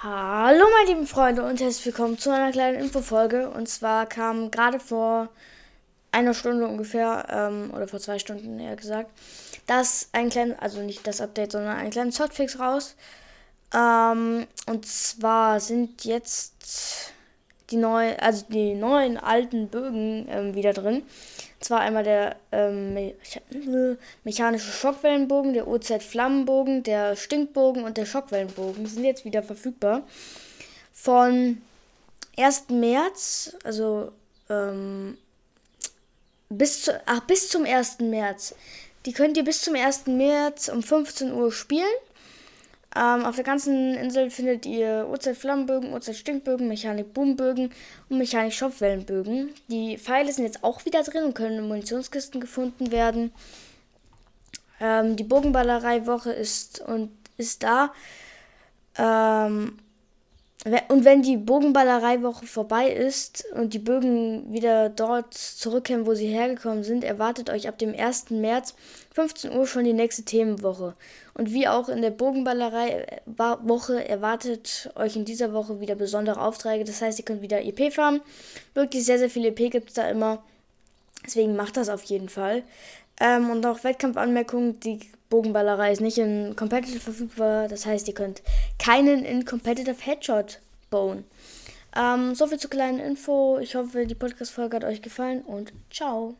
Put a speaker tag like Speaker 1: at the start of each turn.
Speaker 1: Hallo meine lieben Freunde und herzlich willkommen zu einer kleinen Infofolge. Und zwar kam gerade vor einer Stunde ungefähr, ähm, oder vor zwei Stunden eher gesagt, das ein kleines, also nicht das Update, sondern ein kleines Hotfix raus. Ähm, und zwar sind jetzt die neuen, also die neuen alten Bögen ähm, wieder drin. Zwar einmal der ähm, me mechanische Schockwellenbogen, der OZ-Flammenbogen, der Stinkbogen und der Schockwellenbogen sind jetzt wieder verfügbar. Von 1. März, also ähm, bis, zu, ach, bis zum 1. März. Die könnt ihr bis zum 1. März um 15 Uhr spielen. Ähm, auf der ganzen Insel findet ihr OZ-Flammenbögen, OZ-Stinkbögen, Mechanik-Boombögen und Mechanik-Schopfwellenbögen. Die Pfeile sind jetzt auch wieder drin und können in Munitionskisten gefunden werden. Ähm, die Bogenballerei-Woche ist ist da. Ähm, und wenn die Bogenballerei-Woche vorbei ist und die Bögen wieder dort zurückkehren, wo sie hergekommen sind, erwartet euch ab dem 1. März 15 Uhr schon die nächste Themenwoche. Und wie auch in der Bogenballerei-Woche erwartet euch in dieser Woche wieder besondere Aufträge. Das heißt, ihr könnt wieder EP farmen. Wirklich sehr, sehr viel EP gibt es da immer. Deswegen macht das auf jeden Fall. Ähm, und auch Wettkampfanmerkungen, die Bogenballerei ist nicht in Competitive verfügbar. Das heißt, ihr könnt keinen in Competitive Headshot bauen. Ähm, soviel zur kleinen Info. Ich hoffe, die Podcast-Folge hat euch gefallen und ciao.